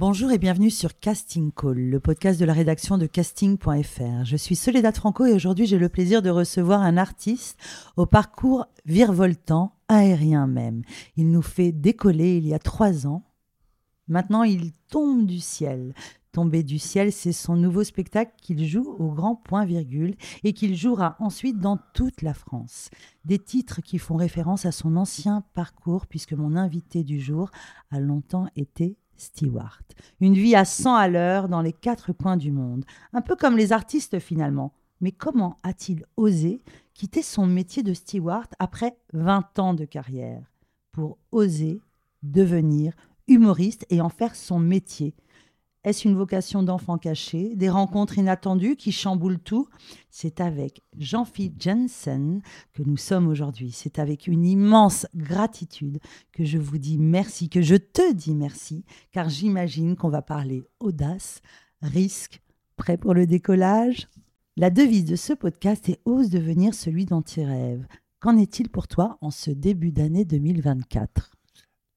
Bonjour et bienvenue sur Casting Call, le podcast de la rédaction de casting.fr. Je suis Soledad Franco et aujourd'hui j'ai le plaisir de recevoir un artiste au parcours virevoltant, aérien même. Il nous fait décoller il y a trois ans. Maintenant il tombe du ciel. Tomber du ciel, c'est son nouveau spectacle qu'il joue au Grand Point Virgule et qu'il jouera ensuite dans toute la France. Des titres qui font référence à son ancien parcours puisque mon invité du jour a longtemps été Stewart. Une vie à 100 à l'heure dans les quatre coins du monde. Un peu comme les artistes finalement. Mais comment a-t-il osé quitter son métier de steward après 20 ans de carrière? Pour oser devenir humoriste et en faire son métier est-ce une vocation d'enfant caché Des rencontres inattendues qui chamboulent tout? C'est avec Jean-Philippe Jensen que nous sommes aujourd'hui. C'est avec une immense gratitude que je vous dis merci, que je te dis merci, car j'imagine qu'on va parler audace, risque, prêt pour le décollage? La devise de ce podcast est Ose devenir celui dont tu rêves. Qu'en est-il pour toi en ce début d'année 2024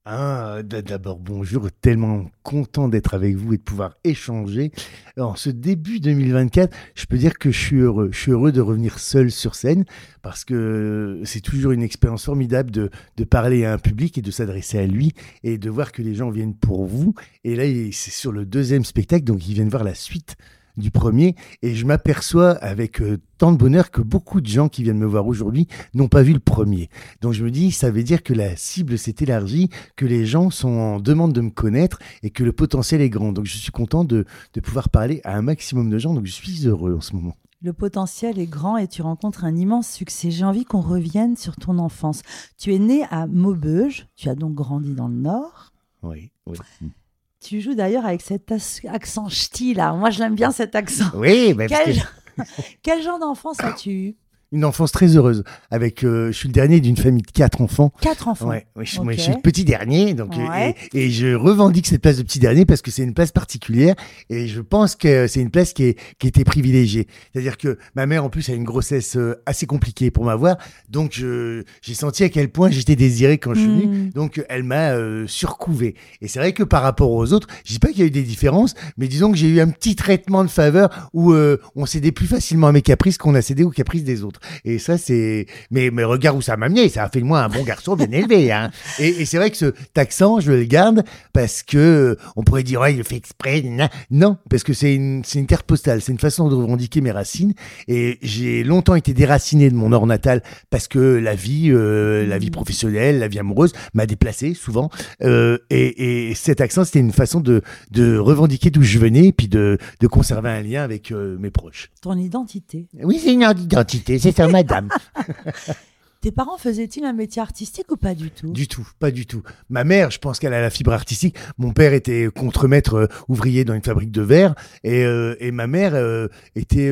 ah, d'abord, bonjour, tellement content d'être avec vous et de pouvoir échanger. En ce début 2024, je peux dire que je suis heureux. Je suis heureux de revenir seul sur scène parce que c'est toujours une expérience formidable de, de parler à un public et de s'adresser à lui et de voir que les gens viennent pour vous. Et là, c'est sur le deuxième spectacle, donc ils viennent voir la suite du premier et je m'aperçois avec euh, tant de bonheur que beaucoup de gens qui viennent me voir aujourd'hui n'ont pas vu le premier. Donc je me dis, ça veut dire que la cible s'est élargie, que les gens sont en demande de me connaître et que le potentiel est grand. Donc je suis content de, de pouvoir parler à un maximum de gens, donc je suis heureux en ce moment. Le potentiel est grand et tu rencontres un immense succès. J'ai envie qu'on revienne sur ton enfance. Tu es né à Maubeuge, tu as donc grandi dans le Nord. Oui, oui. Tu joues d'ailleurs avec cet accent ch'ti là. Moi, je l'aime bien cet accent. Oui, mais quel, quel genre d'enfance as-tu eu? Une enfance très heureuse. Avec, euh, je suis le dernier d'une famille de quatre enfants. Quatre enfants. Ouais, je, moi, je suis le petit dernier, donc euh, et, je revendique cette place de petit dernier parce que c'est une place particulière et je pense que c'est une place qui est qui était privilégiée. C'est-à-dire que ma mère en plus a une grossesse euh, assez compliquée pour m'avoir, donc j'ai senti à quel point j'étais désiré quand je suis venu. Hmm. Donc elle m'a surcouvé. Et c'est vrai que par rapport aux autres, je dis pas qu'il y a eu des différences, mais disons que j'ai eu un petit traitement de faveur où on cédait plus facilement à mes caprices qu'on a cédé aux caprices des autres. Et ça, c'est. Mais, mais regarde où ça m'a amené. Ça a fait de moi un bon garçon bien élevé. Hein. Et, c'est vrai que ce accent, je le garde parce que euh, on pourrait dire, ouais, il le fait exprès. Non, parce que c'est une, une carte postale. C'est une façon de revendiquer mes racines. Et j'ai longtemps été déraciné de mon nord natal parce que la vie, euh, la vie professionnelle, la vie amoureuse m'a déplacé souvent. Euh, et, et, cet accent, c'était une façon de, de revendiquer d'où je venais et puis de, de conserver un lien avec mes proches. Ton identité. Oui, c'est une identité. C'est madame. Tes parents faisaient-ils un métier artistique ou pas du tout? Du tout, pas du tout. Ma mère, je pense qu'elle a la fibre artistique. Mon père était contremaître euh, ouvrier dans une fabrique de verre et, euh, et ma mère euh, était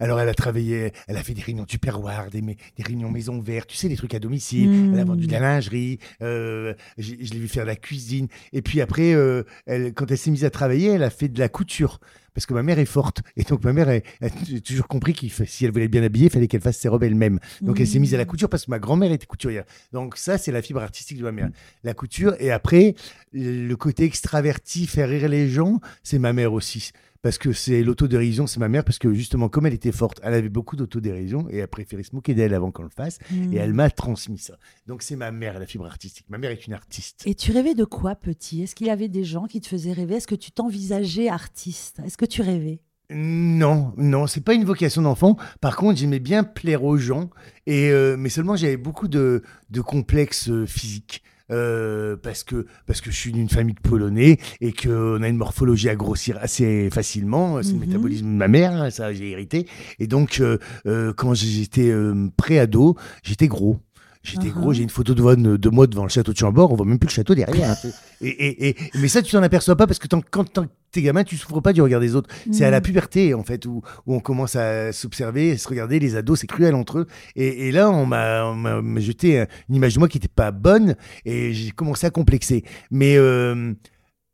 alors, elle a travaillé, elle a fait des réunions tupperware, des, des réunions maison verte, tu sais, des trucs à domicile. Elle a vendu de la hmm. lingerie. Euh, je l'ai vu faire de la cuisine. Et puis après, euh, elle, quand elle s'est mise à travailler, elle a fait de la couture. Parce que ma mère est forte. Et donc, ma mère a, toujours compris que si elle voulait bien habillée, il fallait qu'elle fasse ses robes elle-même. Donc, elle s'est mise à la couture parce que ma grand-mère était couturière. Donc, ça, c'est la fibre artistique de ma mère. La couture. Et après, le côté extraverti, faire rire les gens, c'est ma mère aussi parce que c'est l'autodérision, c'est ma mère, parce que justement, comme elle était forte, elle avait beaucoup d'autodérision et elle préférait se moquer d'elle avant qu'on le fasse, et elle hmm. m'a transmis ça. Donc c'est ma mère, la fibre artistique. Ma mère est une artiste. Et tu rêvais de quoi, petit? Est-ce qu'il y avait des gens qui te faisaient rêver? Est-ce que tu t'envisageais artiste? Est-ce que tu rêvais? Non, non, c'est pas une vocation d'enfant. Par contre, j'aimais bien plaire aux gens, et euh, mais seulement j'avais beaucoup de, de complexes euh, physiques. Euh, parce que parce que je suis d'une famille de Polonais et qu'on a une morphologie à grossir assez facilement. C'est le mhm. métabolisme de ma mère, hein, ça j'ai hérité. Et donc euh, euh, quand j'étais pré-ado, j'étais gros. J'étais gros, j'ai une photo de, de moi devant le château de Chambord, on voit même plus le château derrière. Hein. et, et, mais ça, tu t'en aperçois pas parce que quand t'es gamin, tu souffres pas du regard des autres. C'est à la mm. puberté, en fait, où, où on commence à s'observer, à se regarder. Les ados, c'est cruel entre eux. Et, là, on m'a jeté une image de moi qui n'était pas bonne et j'ai commencé à complexer. Mais. Euh,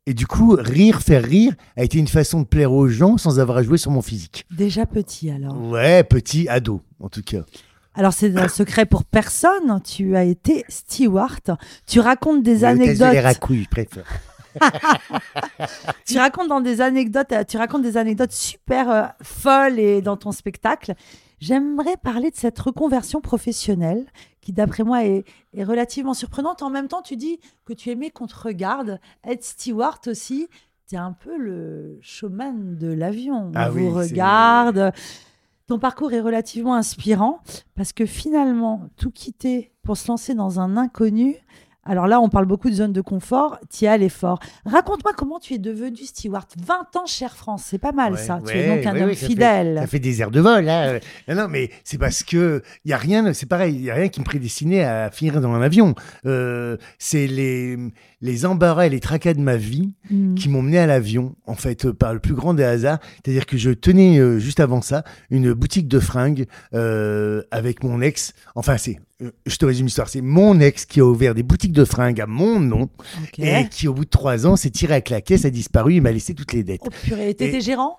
et du coup, rire, faire rire, a été une façon de plaire aux gens sans avoir à jouer sur mon physique. Déjà petit alors Ouais, petit, ado, en tout cas. Alors c'est un secret pour personne. Tu as été steward. Tu racontes des anecdotes. Les racouilles, je préfère. tu racontes dans des anecdotes, euh, tu racontes des anecdotes super euh, folles et dans ton spectacle. J'aimerais parler de cette reconversion professionnelle qui, d'après moi, est, relativement surprenante. En même temps, tu dis que tu aimais qu'on te regarde. Être steward aussi, tu es un peu le showman de l'avion. Ah On vous regarde. Ton parcours est relativement inspirant parce que finalement, tout quitter pour se lancer dans un inconnu, alors là, on parle beaucoup de zone de confort. Tu es l'effort. Raconte-moi comment tu es devenu steward. 20 ans chez Air France, c'est pas mal ça. tu es donc un homme fidèle. ça fait des airs de vol. Hein. non, mais c'est parce que il y a rien. C'est pareil, il y a rien qui me prédestinait à finir dans un avion. Euh, c'est les les embarras et les tracas de ma vie hmm. qui m'ont mené à l'avion, en fait, par le plus grand des hasards. C'est-à-dire que je tenais euh, juste avant ça une boutique de fringues euh, avec mon ex. Enfin, c'est euh, je te résume l'histoire, c'est mon ex qui a ouvert des boutiques de fringues à mon nom et qui, au bout de trois ans, s'est tiré avec la caisse, a disparu, il m'a laissé toutes les dettes. Oh purée, t'étais gérant?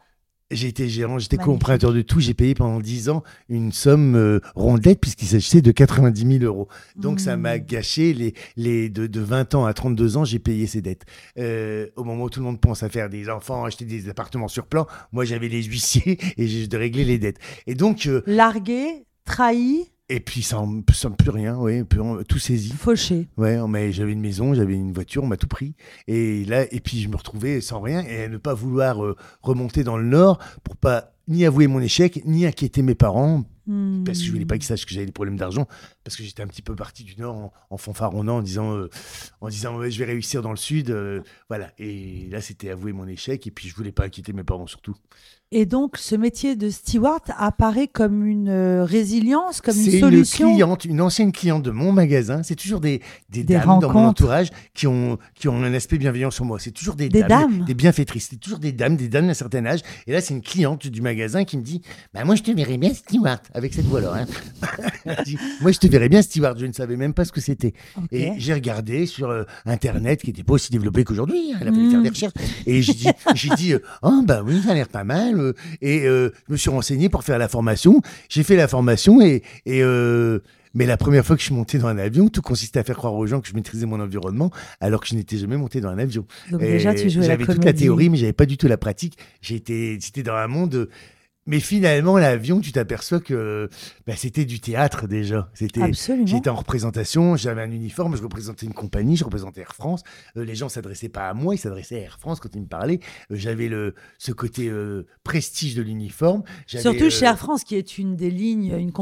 J'ai été gérant, j'étais co-emprunteur de tout. J'ai payé pendant 10 ans une somme euh, rondette puisqu'il s'agissait de 90 000 euros. Donc ça m'a mmh. gâché les, les de, de, 20 ans à 32 ans, j'ai payé ces dettes. Euh, au moment où tout le monde pense à faire des enfants, acheter des appartements sur plan, moi j'avais les huissiers et j'ai de régler les dettes. Et donc euh, largué, trahi, et puis sans, sans plus rien, oui, tout saisi. Fauché. Ouais, mais j'avais une maison, j'avais une voiture, on m'a tout pris. Et là, et puis je me retrouvais sans rien et ne pas vouloir euh, remonter dans le nord pour pas ni avouer mon échec, ni inquiéter mes parents, parce que je voulais pas qu'ils sachent que j'avais des problèmes d'argent, parce que j'étais un petit peu parti du Nord en, fanfaronnant, en disant, euh, en disant je vais réussir dans le Sud. Euh, voilà. Et là, c'était avouer mon échec, et puis je voulais pas inquiéter mes parents surtout. Et donc, ce métier de steward apparaît comme une euh, résilience, comme une solution. C'est une cliente, une ancienne cliente de mon magasin. C'est toujours des, des, dames dans mon entourage qui ont, qui ont un aspect bienveillant sur moi. C'est toujours des, dames, des bienfaitrices. C'est toujours des dames, des dames d'un certain âge. Et là, c'est une cliente du magasin qui me dit bah, Moi, je te verrais bien steward, avec cette voix-là. Hein. moi, je te verrais bien steward. Je ne savais même pas ce que c'était. Et j'ai regardé sur euh, Internet, qui n'était pas aussi développé qu'aujourd'hui. Hein. Elle a fallu faire des hmm. recherches. Et j'ai dit, dit euh, Oh, bah oui, ça a l'air pas mal. Euh, et euh, je me suis renseigné pour faire la formation. J'ai fait la formation et, mais la première fois que je suis monté dans un avion, tout consistait à faire croire aux gens que je maîtrisais mon environnement, alors que je n'étais jamais monté dans un avion. Donc déjà, tu jouais J'avais toute la théorie, mais j'avais pas du tout la pratique. J'étais, dans un monde mais finalement, l'avion, tu t'aperçois que bah, c'était du théâtre déjà. C'était, j'étais en représentation, j'avais un uniforme, je représentais une compagnie, je représentais Air France. Euh, les gens s'adressaient pas à moi, ils s'adressaient à Air France quand ils me parlaient. Euh, j'avais le ce côté euh, prestige de l'uniforme. Surtout chez Air France, qui est une des lignes, une,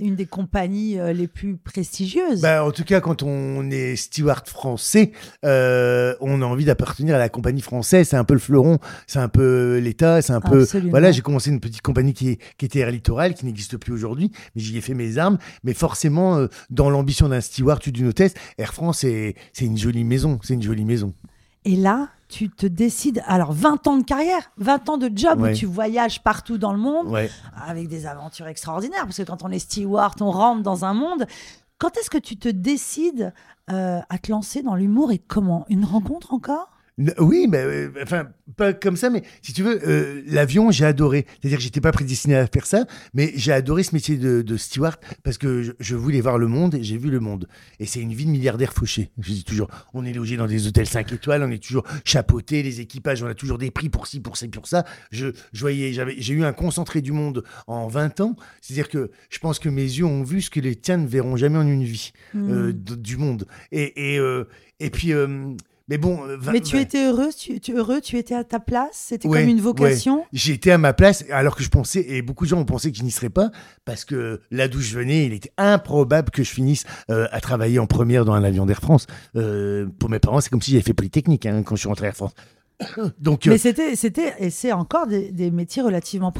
une des compagnies les plus prestigieuses. Bah, en tout cas, quand on est steward français, on a envie d'appartenir à la compagnie française. C'est un peu le fleuron, c'est un peu l'État, c'est un peu. Voilà, j'ai commencé une petite compagnie qui, était Air Littoral, qui n'existe plus aujourd'hui, mais j'y ai fait mes armes. Mais forcément, euh, dans l'ambition d'un steward ou d'une hôtesse, Air France, c'est une jolie maison. C'est une jolie maison. Et là, tu te décides, alors 20 ans de carrière, 20 ans de job où tu voyages partout dans le monde avec des aventures extraordinaires, parce que quand on est steward, on rentre dans un monde. Quand est-ce que tu te décides euh, à te lancer dans l'humour et comment? Une rencontre encore? Oui, mais euh, enfin, pas comme ça, mais si tu veux, euh, l'avion, j'ai adoré. C'est-à-dire que j'étais pas prédestiné à faire ça, mais j'ai adoré ce métier de, steward parce que je, voulais voir le monde et j'ai vu le monde. Et c'est une vie de milliardaire fauché. Je dis toujours, on est logé dans des hôtels 5 étoiles, on est toujours chapeauté, les équipages, on a toujours des prix pour ci, pour ci, pour ça. Je, je voyais, j'avais, j'ai eu un concentré du monde en 20 ans. C'est-à-dire que je pense que mes yeux ont vu ce que les tiens ne verront jamais en une vie euh, mmh. du monde. Et, et, et puis mais bon. Euh, mais tu étais heureux, tu, heureux, tu étais à ta place, c'était comme une vocation? J'étais à ma place, alors que je pensais, et beaucoup de gens ont pensé que je n'y serais pas, parce que là d'où je venais, il était improbable que je finisse euh, à travailler en première dans un avion d'Air France. Euh, pour mes parents, c'est comme si j'avais fait Polytechnique hein, quand je suis rentré à Air France. Donc, Mais c'était, c'était, et c'est encore des, des métiers relativement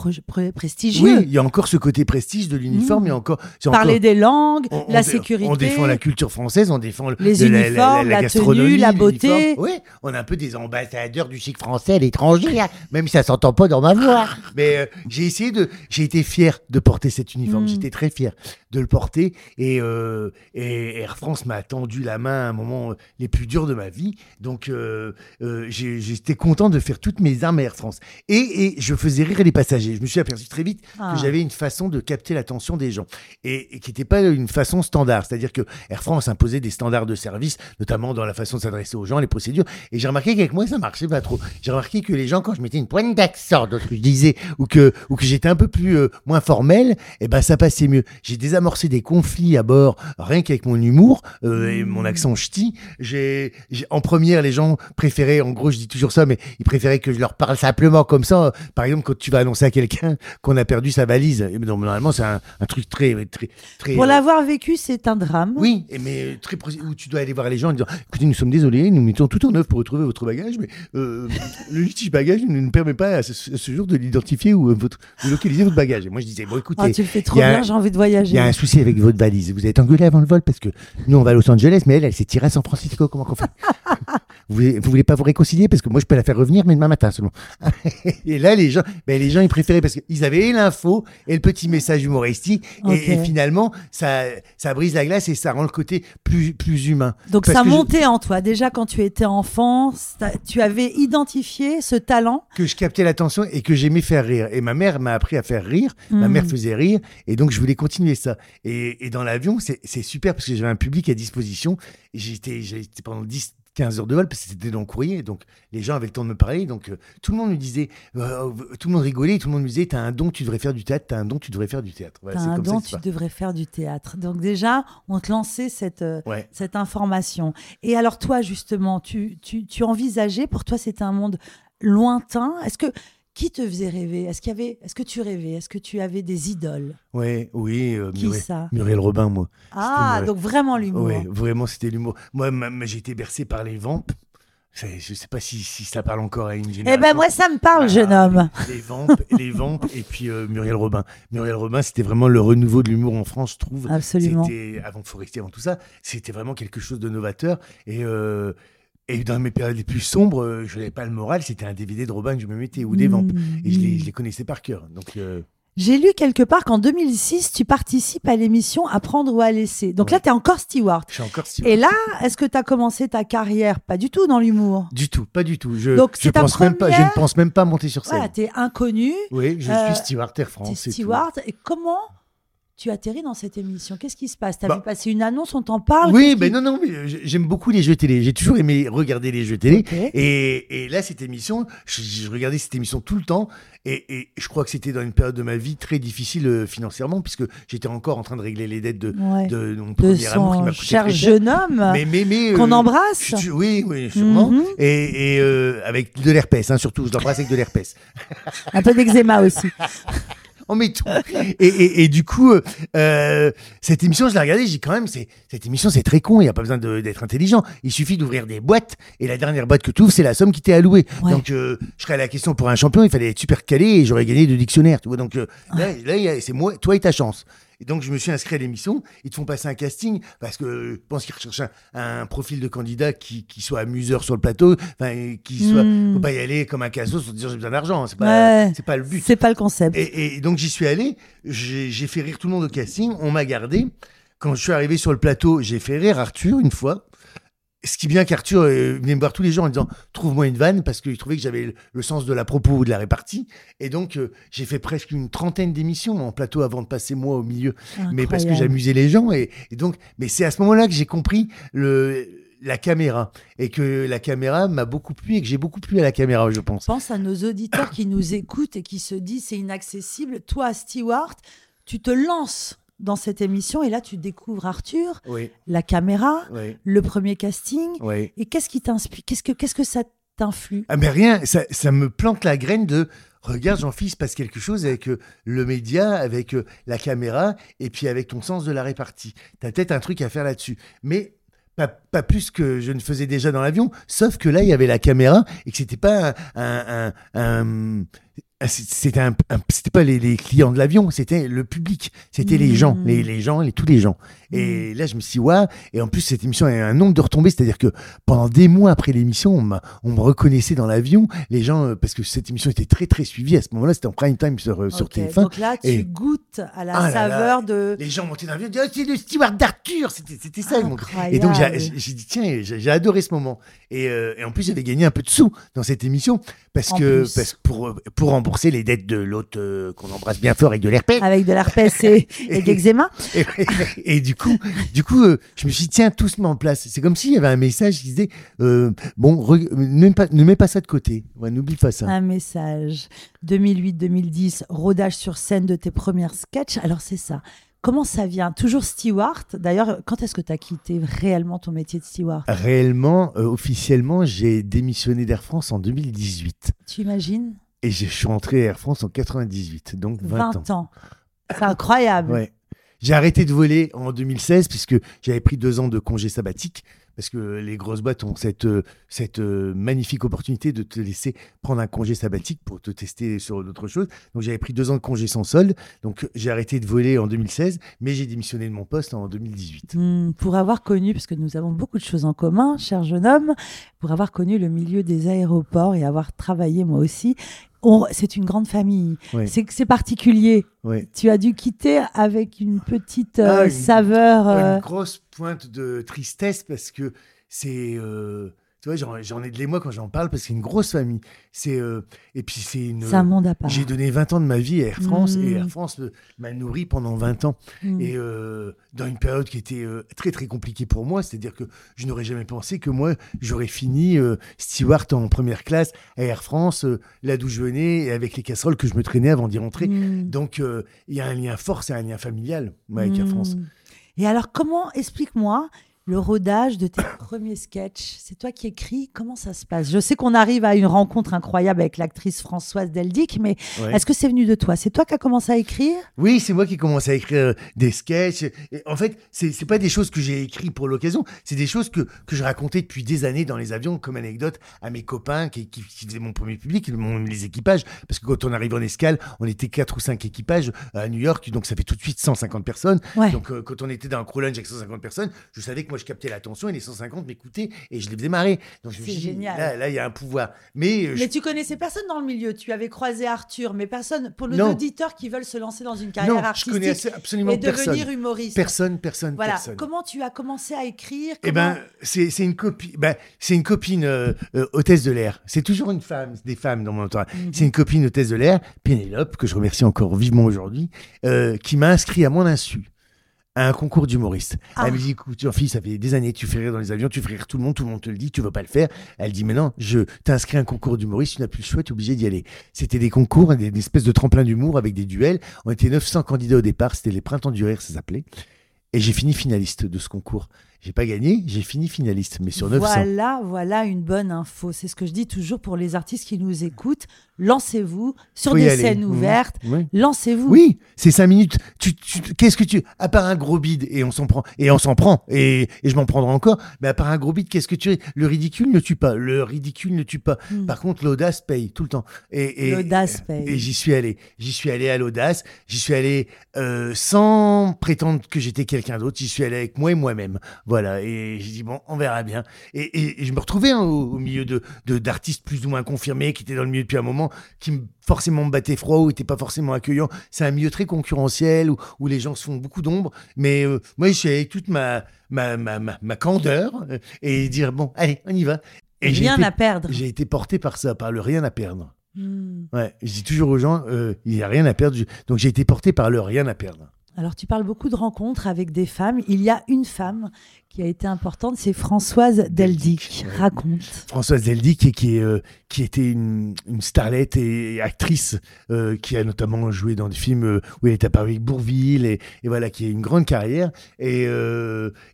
prestigieux. oui, il y a encore ce côté prestige de l'uniforme. Mmh. Il y a encore, Parler encore- des langues, on- la sécurité. On défend la culture française, on défend le- Les le- la- la- uniformes, la tenue, gastronomie, la l'uniforme. beauté. Oui, on est un peu des ambassadeurs du chic français à l'étranger, hein, même si ça s'entend pas dans ma voix. Mais euh, j'ai essayé de, j'ai été fier de porter cet uniforme. Mm. J'étais très fier de le porter et, euh, et Air France m'a tendu la main à un moment euh, les plus durs de ma vie. Donc euh, euh, j'ai- j'étais content de faire toutes mes armes à Air France et, et je faisais rire les passagers. Je me suis aperçu très vite Ah. que j'avais une façon de capter l'attention des gens et, et qui n'était pas une façon standard. C'est-à-dire que Air France imposait des standards de service, notamment dans la façon de s'adresser aux gens, les procédures. Et j'ai remarqué qu'avec moi, ça marchait pas trop. J'ai remarqué que les gens, quand je mettais une pointe d'accent dans ce que je disais ou que, ou que j'étais un peu plus euh, moins formel, eh ben, ça passait mieux. J'ai désamorcé des conflits à bord rien qu'avec mon humour euh, et mon accent ch'ti. J'ai, j'ai- en première, les gens préféraient, en gros, je dis toujours ça, mais ils préféraient que je leur parle simplement comme ça. Par exemple, quand tu vas annoncer à quelqu'un qu'on a perdu sa valise, eh ben, normalement, c'est un, un truc très, très, très. Pour euh, l'avoir vécu, c'est un drame. oui, mais euh, très précis, où tu dois aller voir les gens en disant écoutez, nous sommes désolés, nous mettons tout en œuvre pour retrouver votre bagage, mais euh, le litige bagage ne nous permet pas à ce, à ce jour de l'identifier ou votre, de localiser votre bagage. Et moi, je disais bon, écoutez, Ah, tu le fais trop il bien, j'ai envie de il voyager. y a un souci avec votre valise. Vous êtes engueulé avant le vol parce que nous, on va à Los Angeles, mais elle, elle s'est tirée à San Francisco. Comment qu'on fait? Vous, voulez, vous voulez pas vous réconcilier? Parce que moi, je peux la faire revenir, mais demain matin seulement. et là, les gens, ben, les gens, ils préféraient parce qu'ils avaient l'info et le petit message humoristique. Et- finalement, ça, ça brise la glace et ça rend le côté plus, plus humain. Donc Parce ça je- montait en toi. Déjà quand tu étais enfant, ça- tu avais identifié ce talent? que je captais l'attention et que j'aimais faire rire. Et ma mère m'a appris à faire rire. Ma mère faisait rire. Et donc, je voulais continuer ça. Et, et dans l'avion, c'est super parce que j'avais un public à disposition. J'étais pendant 10, 15 heures de vol parce que c'était dans le courrier. Donc, les gens avaient le temps de me parler. Donc, euh, tout le monde me disait, euh, tout le monde rigolait. Tout le monde me disait, t'as un don, tu devrais faire du théâtre. T'as un don, tu devrais faire du théâtre. Voilà, T'as un comme don, tu devrais faire du théâtre. Donc déjà, on te lançait cette, euh. Ouais. cette information. Et alors toi, justement, tu, tu, tu envisageais, pour toi, c'était un monde lointain? Est-ce que qui te faisait rêver? Est-ce qu'il y avait, est-ce que tu rêvais? Est-ce que tu avais des idoles? Ouais, oui. euh, Qui Muriel, ça? Muriel Robin, moi. Ah, donc vraiment l'humour. Oui, vraiment, c'était l'humour. Moi, j'ai été bercé par les vampes. Je sais pas si, si ça parle encore à une Eh génération. ben moi, ça me parle, Ah, jeune homme. Les vampes, les vampes et puis euh, Muriel Robin. Muriel Robin, c'était vraiment le renouveau de l'humour en France, je trouve. Absolument. C'était avant Forestier, avant tout ça, c'était vraiment quelque chose de novateur. Et, euh, et dans mes périodes les plus sombres, euh, je n'avais pas le moral, c'était un DVD de Robin que je me mettais ou des vampes. Et je les, je les connaissais par cœur. Donc, euh, J'ai lu quelque part qu'en 2006, tu participes à l'émission Apprendre ou à laisser. Donc Ouais. là, tu es encore steward. je suis encore si Et là, est-ce que tu as commencé ta carrière Pas du tout dans l'humour? Du tout, pas du tout. Je, Donc, je pense même pas, je ne pense même pas monter sur scène. Voilà, tu es inconnu, Oui, je Euh, suis steward Air tu France. tout. steward. Et comment tu atterris dans cette émission Qu'est-ce qui se passe? Tu as Bah- vu passer une annonce, on t'en parle Oui, mais non, non, mais j'aime beaucoup les jeux télé. J'ai toujours aimé regarder les jeux télé. Et, et là, cette émission, je, je regardais cette émission tout le temps. Et, et je crois que c'était dans une période de ma vie très difficile euh, financièrement, puisque j'étais encore en train de régler les dettes de, Ouais. de mon de premier amour qui son m'a coûté cher jeune homme Mais, mais, mais, qu'on euh, embrasse. je oui, oui, sûrement. Mhm. Et, et, euh, avec de l'herpès, hein, surtout. Je l'embrasse avec de l'herpès. Un peu d'eczéma aussi. On met tout. Et, et, et du coup, euh, euh, cette émission, je l'ai regardée, j'ai quand même, c'est, cette émission, c'est très con, il n'y a pas besoin d'être intelligent. Il suffit d'ouvrir des boîtes, et la dernière boîte que tu ouvres, c'est la somme qui t'est allouée. Ouais. Donc, euh, je serais à la question pour un champion, il fallait être super calé, et j'aurais gagné de dictionnaire, tu vois. Donc, euh, là, c'est moi, toi et ta chance. Et donc, je me suis inscrit à l'émission. Ils te font passer un casting parce que je pense qu'ils recherchent un, un profil de candidat qui, qui soit amuseur sur le plateau, enfin, qui soit. Hmm. Faut pas y aller comme un cassos en disant j'ai besoin d'argent. C'est pas, Ouais. c'est pas le but. C'est pas le concept. Et, et donc j'y suis allé, j'ai fait rire tout le monde au casting, on m'a gardé. Quand je suis arrivé sur le plateau, j'ai fait rire Arthur une fois. Ce qui est bien qu'Arthur euh, venait me voir tous les jours en disant trouve-moi une vanne parce qu'il trouvait que j'avais le, sens de la propos ou de la répartie. Et donc euh, j'ai fait presque une trentaine d'émissions en plateau avant de passer moi au milieu, mais parce que j'amusais les gens. Et, et donc, mais c'est à ce moment-là que j'ai compris le la caméra et que la caméra m'a beaucoup plu et que j'ai beaucoup plu à la caméra, je pense. Pense à nos auditeurs qui nous écoutent et qui se disent c'est inaccessible. Toi, Stewart, tu te lances dans cette émission et là tu découvres Arthur, Oui, la caméra, oui, le premier casting. oui. Et qu'est-ce qui t'inspire Qu'est-ce que qu'est-ce que ça t'influe? Ah mais rien, ça, ça me plante la graine de regarde se passe quelque chose avec euh, le média, avec euh, la caméra et puis avec ton sens de la répartie. Tu as peut-être un truc à faire là-dessus. Mais pas, plus que je ne faisais déjà dans l'avion, sauf que là, il y avait la caméra et que c'était pas un, ah, c'était un, c'était pas les, clients de l'avion, c'était le public, c'était les gens, hmm. les, les, gens, les, tous les gens. Et hmm. là, je me suis dit, ouais. Et en plus, cette émission a un nombre de retombées, c'est-à-dire que pendant des mois après l'émission, on, on, me reconnaissait dans l'avion, les gens, euh, parce que cette émission était très très suivie à ce moment-là, c'était en prime time sur, euh, sur TF1. Donc là, tu goûtes à la ah saveur de. Les gens montaient dans l'avion, oh, c'est le steward d'Arthur, c'était ça. Et donc j'ai dit, tiens, j'ai adoré ce moment. Et, euh, et en plus, j'avais gagné un peu de sous dans cette émission parce que parce, pour pour rembourser les dettes de l'autre euh, qu'on embrasse bien fort avec de l'herpès. Avec de l'herpès et, et, de l'eczéma. Et, du coup, du coup, euh, je me suis dit tiens, tout se met en place. C'est comme s'il y avait un message qui disait euh, bon, ne, pas, ne mets pas ça de côté. Ouais, n'oublie pas ça. Un message. 2008-2010, rodage sur scène de tes premières sketchs. Alors c'est ça. Comment ça vient? Toujours steward. D'ailleurs, quand est-ce que tu as quitté réellement ton métier de steward Réellement, euh, officiellement, j'ai démissionné d'Air France en 2018. Tu imagines? Et je suis rentré à Air France en 98, donc 20, 20 ans. C'est incroyable. ouais. J'ai arrêté de voler en 2016 puisque j'avais pris deux ans de congé sabbatique parce que les grosses boîtes ont cette, euh, cette euh, magnifique opportunité de te laisser prendre un congé sabbatique pour te tester sur d'autres choses. Donc j'avais pris deux ans de congé sans solde, donc j'ai arrêté de voler en 2016, mais j'ai démissionné de mon poste en 2018. Hmm, pour avoir connu, parce que nous avons beaucoup de choses en commun, cher jeune homme, pour avoir connu le milieu des aéroports et avoir travaillé moi aussi, c'est une grande famille. C'est C'est particulier. Tu as dû quitter avec une petite euh, ah, saveur. Une euh, grosse pointe de tristesse parce que c'est. Euh, tu vois, j'en ai de l'émoi quand j'en parle parce que c'est une grosse famille. C'est euh, et puis c'est une. un monde à part. J'ai donné 20 ans de ma vie à Air France et Air mmh. France m'a nourri pendant 20 ans mmh. et euh, dans une période qui était euh, très très compliquée pour moi, c'est-à-dire que je n'aurais jamais pensé que moi j'aurais fini steward en première classe à Air France, là d'où je venais et avec les casseroles que je me traînais avant d'y rentrer. Mmh. Donc il y a un lien fort, c'est un lien familial avec Air France. Et alors comment explique-moi le rodage de tes premiers sketchs. C'est toi qui écris. Comment ça se passe? Je sais qu'on arrive à une rencontre incroyable avec l'actrice Françoise Deldic, mais est-ce que c'est venu de toi? C'est toi qui as commencé à écrire? Oui, c'est moi qui ai commencé à écrire euh, des sketchs. en fait, c'est n'est pas des choses que j'ai écrites pour l'occasion, c'est des choses que, que je racontais depuis des années dans les avions comme anecdote à mes copains qui, qui, faisaient mon premier public, les équipages. Parce que quand on arrive en escale, on était quatre ou cinq équipages à New York, donc ça fait tout de suite 150 personnes. Donc euh, quand on était dans un crew lunch avec 150 personnes, je savais que moi je captais l'attention et les 150 m'écoutaient et je les faisais marrer. Donc je me suis génial. là, il y a un pouvoir. Mais, euh, mais tu connaissais personne dans le milieu. Tu avais croisé Arthur, mais personne pour les auditeurs qui veulent se lancer dans une carrière non, artistique je connaissais absolument et devenir humoriste. Personne, personne, voilà. personne. Comment tu as commencé à écrire? Eh ben, c'est une copine. Ben, c'est une copine euh, euh, hôtesse de l'air. C'est toujours une femme, des femmes dans mon entourage. Mhm. C'est une copine hôtesse de l'air, Pénélope, que je remercie encore vivement aujourd'hui, qui m'a inscrit à mon insu à un concours d'humoriste. Elle ah. me dit, écoute, fille, ça fait des années que tu fais rire dans les avions, tu fais rire tout le monde, tout le monde te le dit, tu veux pas le faire. Elle dit, mais non, je t'inscris à un concours d'humoriste, tu n'as plus le choix, tu es obligé d'y aller. C'était des concours, des, espèces de tremplin d'humour avec des duels. On était 900 candidats au départ, c'était les printemps du rire, ça s'appelait. Et j'ai fini finaliste de ce concours. J'ai pas gagné, j'ai fini finaliste, mais sur 900. Voilà, voilà une bonne info. C'est ce que je dis toujours pour les artistes qui nous écoutent. Lancez-vous sur des scènes mmh. ouvertes. Lancez-vous. Oui, c'est cinq minutes. Tu, Qu'est-ce que tu. À part un gros bide, et on s'en prend, et on s'en prend, et, et je m'en prendrai encore, mais à part un gros bide, qu'est-ce que tu. Le ridicule ne tue pas. Le ridicule ne tue pas. Mmh. Par contre, l'audace paye tout le temps. Et, et l'audace paye. Et j'y suis allé. J'y suis allé à l'audace. J'y suis allé euh, sans prétendre que j'étais quelqu'un d'autre. J'y suis allé avec moi et moi-même. Voilà, et j'ai dit, bon, on verra bien. Et, je me retrouvais hein, au, milieu de d'artistes plus ou moins confirmés qui étaient dans le milieu depuis un moment, qui forcément me battaient froid ou n'étaient pas forcément accueillants. C'est un milieu très concurrentiel où, où les gens se font beaucoup d'ombre. Mais euh, moi, je suis avec toute ma, ma, ma, ma, candeur euh, et dire, bon, allez, on y va. Et rien à perdre. J'ai été porté par ça, par le rien à perdre. Hmm. Ouais, je dis toujours aux gens, euh, il n'y a rien à perdre. Donc j'ai été porté par le rien à perdre. Alors tu parles beaucoup de rencontres avec des femmes. Il y a une femme qui a été importante, c'est Françoise Deldic. Raconte. Françoise Deldic, qui, est, euh, qui était une, une, starlette et actrice, euh, qui a notamment joué dans des films euh, où elle est apparue avec Bourville, et, et, voilà, qui a une grande carrière, et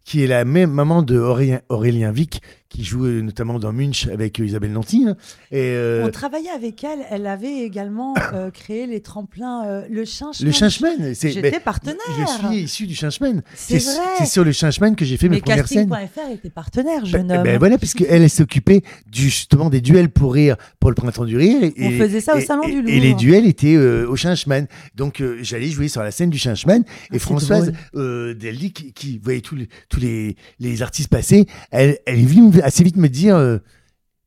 qui est la même maman de Aurélien, Aurélien Vic, qui joue notamment dans Munch avec Isabelle Nanty. Hein. On travaillait avec elle. Elle avait également créé les tremplins, le Chinchman. Le Chinchman. J'étais partenaire. Je suis issu du Chinchman. C'est vrai. C'est sur le Chinchman que j'ai fait mes Casting.fr était partenaire, jeune ben, homme. Ben voilà, puisqu'elle elle, s'occupait justement des duels pour rire pour le printemps du rire. Et, On faisait ça au salon du Louvre. Et les duels étaient au Chinchman. Donc j'allais jouer sur la scène du Chinchman et ah, Françoise euh, Deldy qui, voyait tous les, tous les, les artistes passer, elle, elle est venue assez vite me dire euh,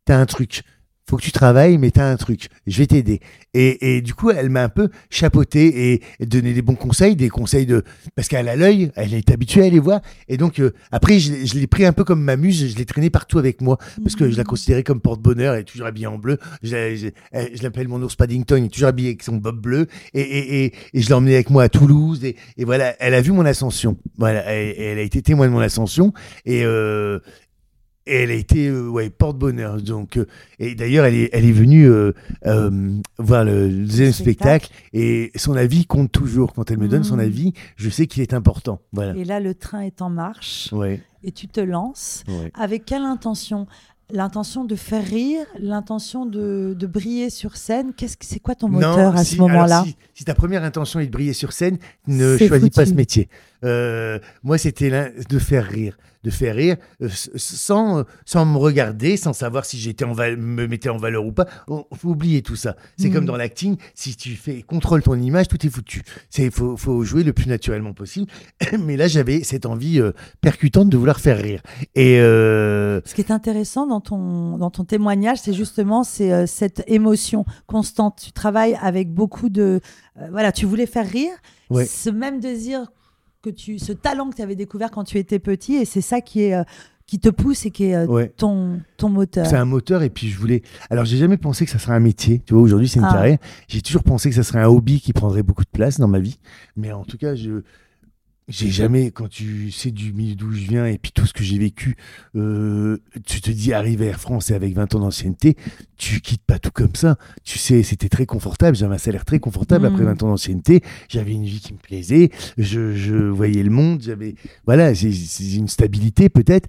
T'as un truc faut que tu travailles, mais t'as un truc, je vais t'aider. Et, et, du coup, elle m'a un peu chapeauté et donné des bons conseils, des conseils de parce qu'elle a l'œil, elle est habituée à les voir. Et donc euh, après, je, je l'ai pris un peu comme ma muse, je l'ai traîné partout avec moi parce que je la considérais comme porte-bonheur, elle est toujours habillée en bleu. Je, je, l'appelle mon ours Paddington, il est toujours habillé avec son bob bleu. Et, et, et, je l'ai emmené avec moi à Toulouse. Et, voilà, elle a vu mon ascension. Voilà, elle, elle a été témoin de mon ascension. Et, euh, et elle a été euh, ouais, porte-bonheur. Donc, euh, et d'ailleurs, elle est, elle est venue euh, voir le, deuxième spectacle. et son avis compte toujours. Quand elle me donne son mmh. avis, je sais qu'il est important. Voilà. Et là, le train est en marche. Ouais. Et tu te lances. Avec quelle intention? L'intention de faire rire, l'intention de, de, briller sur scène. Qu'est-ce que c'est quoi ton moteur à ce moment-là? si, si, ta première intention est de briller sur scène, ne choisis pas ce métier. Moi, c'était de faire rire de faire rire euh, sans, sans me regarder, sans savoir si j'étais me mettais en valeur ou pas. Il faut oublier tout ça. C'est comme mm. dans l'acting, si tu fais contrôle ton image, tout est foutu. Il faut, faut, jouer le plus naturellement possible. Mais là, j'avais cette envie euh, percutante de vouloir faire rire. Et euh, Ce qui est intéressant dans ton, dans ton témoignage, c'est justement c'est cette émotion constante. Tu travailles avec beaucoup de... voilà, tu voulais faire rire. Ce même désir que tu, ce talent que tu avais découvert quand tu étais petit, et c'est ça qui est euh, qui te pousse et qui est euh, ton, ton moteur. C'est un moteur et puis je voulais. Alors j'ai jamais pensé que ça serait un métier. Tu vois, aujourd'hui c'est une ah. carrière. J'ai toujours pensé que ça serait un hobby qui prendrait beaucoup de place dans ma vie. Mais en tout cas, je j'ai jamais, quand tu sais du milieu d'où je viens et puis tout ce que j'ai vécu, euh, tu te dis arriver à Air France et avec 20 ans d'ancienneté, tu quittes pas tout comme ça. Tu sais, c'était très confortable, j'avais un salaire très confortable après 20 mmh. ans d'ancienneté, j'avais une vie qui me plaisait, je, je voyais le monde, j'avais, voilà, c'est une stabilité peut-être.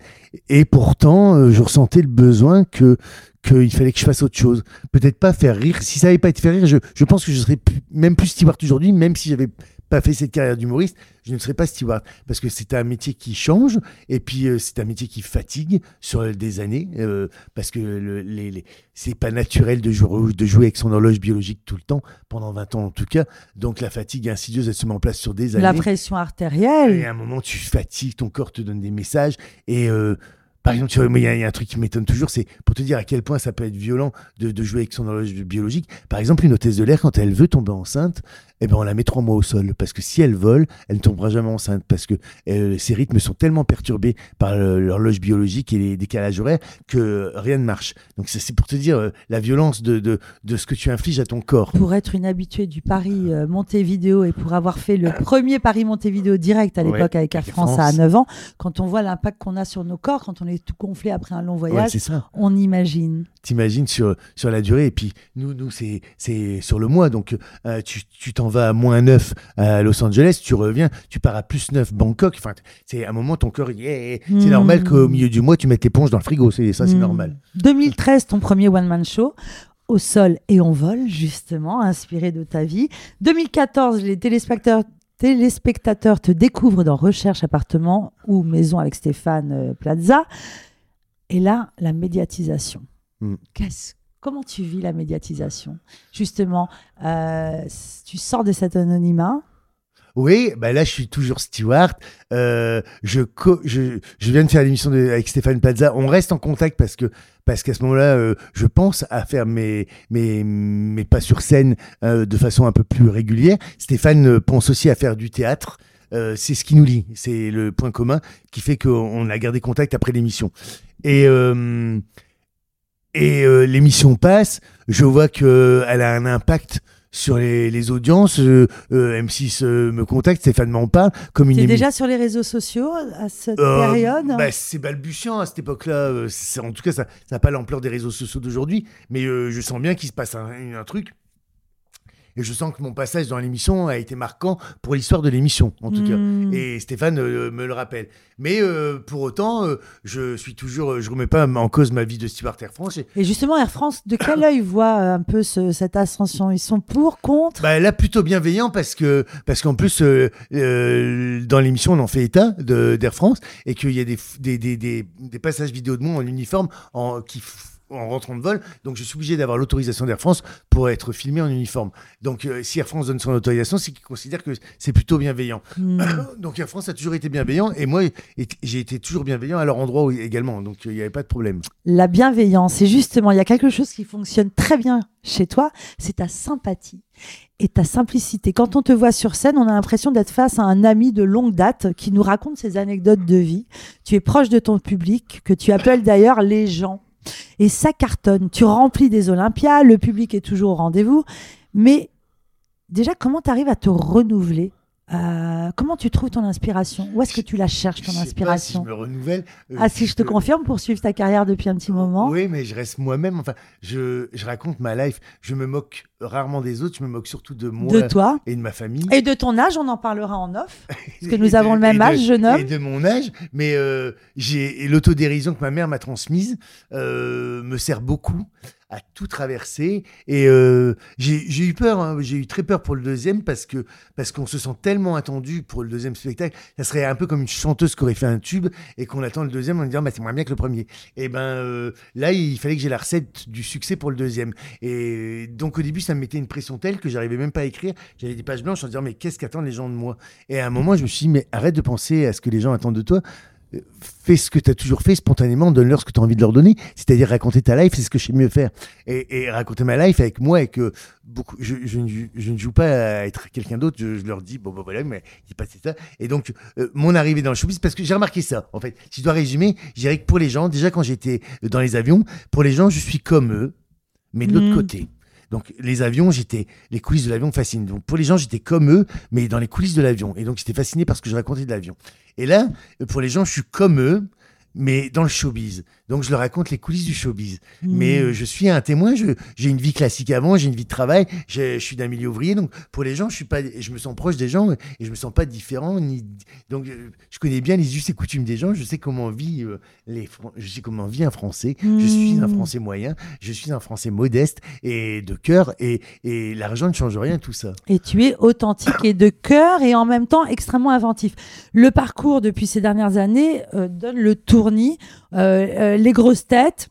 Et pourtant, euh, je ressentais le besoin que qu'il fallait que je fasse autre chose. Peut-être pas faire rire. Si ça n'avait pas été faire rire, je, je pense que je serais même plus steward aujourd'hui, même si j'avais pas fait cette carrière d'humoriste, je ne serais pas steward. Parce que c'est un métier qui change, et puis euh, c'est un métier qui fatigue sur des années, euh, parce que le, les, c'est pas naturel de jouer, de jouer avec son horloge biologique tout le temps, pendant 20 ans en tout cas. Donc la fatigue insidieuse, elle se met en place sur des années. La pression artérielle. Et à un moment, tu fatigues, ton corps te donne des messages, et... Euh, par exemple, il y, a un truc qui m'étonne toujours, c'est pour te dire à quel point ça peut être violent de, de, jouer avec son horloge biologique. Par exemple, une hôtesse de l'air, quand elle veut tomber enceinte, eh ben on la met trois mois au sol. Parce que si elle vole, elle ne tombera jamais enceinte. Parce que euh, ses rythmes sont tellement perturbés par l'horloge biologique et les décalages horaires que rien ne marche. Donc c'est pour te dire euh, la violence de, de, de, ce que tu infliges à ton corps. Pour être une habituée du Paris euh, Montevideo et pour avoir fait le premier Paris Montevideo direct à l'époque avec Air France, à 9 ans, quand on voit l'impact qu'on a sur nos corps, quand on est tout gonflé après un long voyage, on imagine. T'imagines sur, sur la durée. Et puis nous, nous c'est sur le mois. Donc tu t'en vas à moins 9 à Los Angeles, tu reviens, tu pars à plus 9 Bangkok. Enfin, c'est à un moment, ton cœur, c'est hmm. normal qu'au milieu du mois, tu mettes l'éponge dans le frigo. C'est ça, c'est hmm. normal. 2013, ton premier one-man show au sol et en vol, justement, inspiré de ta vie. 2014, les téléspectateurs, téléspectateurs te découvrent dans Recherche appartement ou Maison avec Stéphane euh, Plaza. Et là, la médiatisation. Hmm. Qu'est-ce Comment tu vis la médiatisation? Justement, euh, tu sors de cet anonymat? Oui, bah là je suis toujours steward. Euh, je, viens de faire l'émission avec Stéphane Plaza. On reste en contact parce que parce qu'à ce moment-là, euh, je pense à faire mes, mes pas sur scène de façon un peu plus régulière. Stéphane pense aussi à faire du théâtre. c'est ce qui nous lie, c'est le point commun qui fait qu'on a gardé contact après l'émission. Et et euh, l'émission passe, je vois qu'elle euh, a un impact sur les, les audiences. Euh, M6 me contacte, Stéphane m'en parle. Comme une déjà sur les réseaux sociaux à cette période? bah, C'est balbutiant à cette époque-là. En tout cas, ça n'a pas l'ampleur des réseaux sociaux d'aujourd'hui. Mais je sens bien qu'il se passe un, un truc. Et je sens que mon passage dans l'émission a été marquant pour l'histoire de l'émission, en tout Hmm. cas. Et Stéphane euh, me le rappelle. Mais euh, pour autant, euh, je suis toujours, je remets pas en cause ma vie de steward Air France. Et, Et justement, Air France, de quel œil voit un peu ce- cette ascension? Ils sont pour, contre? Bah, là, plutôt bienveillant parce que parce qu'en plus, dans l'émission, on en fait état d'Air France et qu'il y a des, des, des, des, des passages vidéo de moi en uniforme en, qui en rentrant de vol, donc je suis obligé d'avoir l'autorisation d'Air France pour être filmé en uniforme. Donc euh, si Air France donne son autorisation, c'est qu'ils considèrent que c'est plutôt bienveillant. Hmm. Donc Air France a toujours été bienveillant et moi j'ai été toujours bienveillant à leur endroit également, donc il n'y avait pas de problème. La bienveillance, et justement, il y a quelque chose qui fonctionne très bien chez toi, c'est ta sympathie et ta simplicité. Quand on te voit sur scène, on a l'impression d'être face à un ami de longue date qui nous raconte ses anecdotes de vie. Tu es proche de ton public, que tu appelles d'ailleurs les gens. Et ça cartonne. Tu remplis des Olympias, le public est toujours au rendez-vous. Mais déjà, comment tu arrives à te renouveler? Euh, Comment tu trouves ton inspiration? Où est-ce que tu la cherches, ton Je sais pas inspiration? si je me renouvelle. euh, Ah, si je te euh, confirme, pour suivre ta carrière depuis un petit moment. Oui, mais je reste moi-même. Enfin, je, je raconte ma life. Je me moque rarement des autres. Je me moque surtout de moi de toi. et de ma famille. Et de ton âge, on en parlera en off. Parce que nous avons le même de- âge, jeune homme. Et de mon âge. Mais euh, j'ai l'autodérision que ma mère m'a transmise euh, me sert beaucoup à tout traverser. Et euh, j'ai eu peur. hein. J'ai eu très peur pour le deuxième parce que parce qu'on se sent tellement attendu pour le deuxième spectacle. Ça serait un peu comme une chanteuse qui aurait fait un tube et qu'on attend le deuxième en disant bah, c'est moins bien que le premier. Et ben euh, là, il fallait que j'ai la recette du succès pour le deuxième. Et donc au début, ça me mettait une pression telle que j'arrivais même pas à écrire. J'avais des pages blanches en disant mais qu'est-ce qu'attendent les gens de moi? Et à un moment, je me suis dit mais arrête de penser à ce que les gens attendent de toi. Fais ce que tu as toujours fait spontanément, donne-leur ce que tu as envie de leur donner, c'est-à-dire raconter ta life, c'est ce que je sais mieux faire. Et, et raconter ma life avec moi et que beaucoup, je, je ne, je ne joue pas à être quelqu'un d'autre, je, leur dis, bon, bon, voilà, mais il pas ça. Et donc, euh, mon arrivée dans le showbiz, parce que j'ai remarqué ça, en fait. Si je dois résumer, je dirais que pour les gens, déjà quand j'étais dans les avions, pour les gens, je suis comme eux, mais de l'autre Mm. côté. Donc, les avions, j'étais, les coulisses de l'avion fascinent. Donc, pour les gens, j'étais comme eux, mais dans les coulisses de l'avion. Et donc, j'étais fasciné par ce que je racontais de l'avion. Et là, pour les gens, je suis comme eux, mais dans le showbiz. Donc, je leur raconte les coulisses du showbiz. Mais Hmm. euh, je suis un témoin, j'ai une vie classique avant, j'ai une vie de travail, je suis d'un milieu ouvrier, donc pour les gens, je suis pas, je me sens proche des gens et je me sens pas différent. Ni, donc euh, je connais bien les us et coutumes des gens, je sais comment vit euh, les, je sais comment vit un Français. Je suis un Hmm. Français moyen, je suis un Français modeste et de cœur et, et l'argent ne change rien tout ça. Et tu es authentique et de cœur et en même temps extrêmement inventif. Le parcours depuis ces dernières années euh, donne le tournis, euh, euh, les grosses têtes,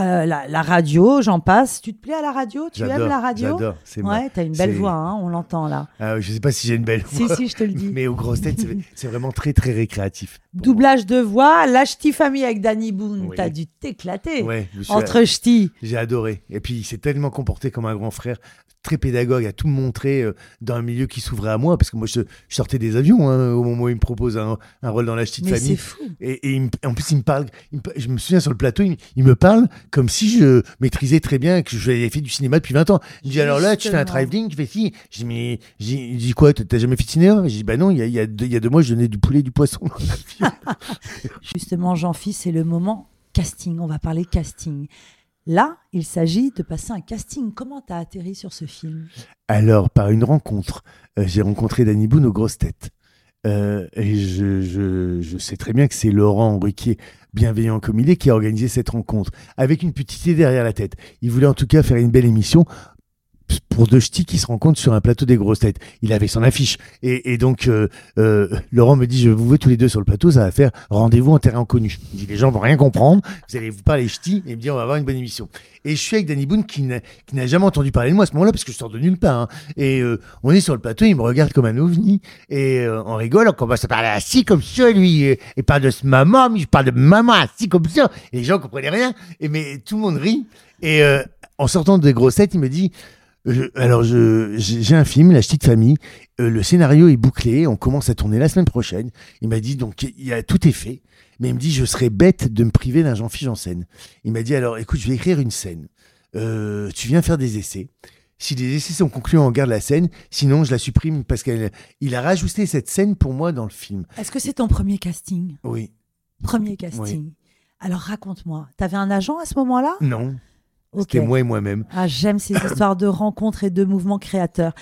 euh, la, la radio, j'en passe. Tu te plais à la radio? Tu aimes la radio? J'adore, c'est. Ouais, t'as une belle voix, hein, on l'entend là. Ah, je sais pas si j'ai une belle Si, voix, si, je te le dis. mais aux grosses têtes, c'est- vraiment très très récréatif. moi. Doublage de voix, la ch'ti famille avec Danny Boone, Oui. t'as dû t'éclater. Ouais, je suis- Entre ch'ti. J'ai adoré. Et puis, il s'est tellement comporté comme un grand frère, très pédagogue, à tout me montrer euh, dans un milieu qui s'ouvrait à moi. Parce que moi, je, je sortais des avions hein, au moment où il me propose un, un rôle dans la petite Mais famille. fou. Et, et il me- en plus, il me parle. il me pa- je me souviens sur le plateau, il, il me parle comme si je maîtrisais très bien, que j'avais fait du cinéma depuis 20 ans. Il me dit alors là, tu fais un travelling, tu fais ci. Je dis mais, il dit quoi T'as jamais fait de cinéma? Je dis bah non, il y a, il y, a deux, il y a deux mois, je donnais du poulet, et du poisson. Justement, Jean-Phil, c'est le moment casting. On va parler casting. Là, il s'agit de passer un casting. Comment t'as atterri sur ce film? Alors, par une rencontre, euh, j'ai rencontré Danny Boone aux grosses têtes. Euh, et je, sais très bien que c'est Laurent Ruquier, bienveillant comme il est, qui a organisé cette rencontre, avec une petite idée derrière la tête. Il voulait en tout cas faire une belle émission pour deux ch'tis qui se rencontrent sur un plateau des grosses têtes. Il avait son affiche. Et, donc, euh, euh, Laurent me dit, je vous veux tous les deux sur le plateau, ça va faire rendez-vous en terrain inconnu. Il dit, les gens vont rien comprendre, vous allez vous parler ch'tis, et me dire, on va avoir une bonne émission. Et je suis avec Danny Boone qui n'a jamais entendu parler de moi à ce moment-là, parce que je sors de nulle part. hein. Et euh, on est sur le plateau, il me regarde comme un ovni, et on rigole, on commence à parler assis comme ça, lui. Et, parle de ce maman, mais je parle de maman assis comme ça. Et les gens comprenaient rien. Et mais tout le monde rit. Et en sortant des grossettes, il me dit, je- alors j'ai un film, La Petite Famille. Euh, le scénario est bouclé. On commence à tourner la semaine prochaine. Il m'a dit donc il y a tout est fait. Mais il me dit je serais bête de me priver d'un Jean-Philippe Janssen. Il m'a dit alors écoute je vais écrire une scène. Euh, tu viens faire des essais. Si les essais sont concluants, on garde la scène. Sinon je la supprime parce qu'il a rajouté cette scène pour moi dans le film. Est-ce que c'est ton premier casting? Oui. Premier casting. Alors raconte-moi. T'avais un agent à ce moment-là? Non. C'était moi et moi-même. Ah, j'aime ces histoires de rencontres et de mouvements créateurs.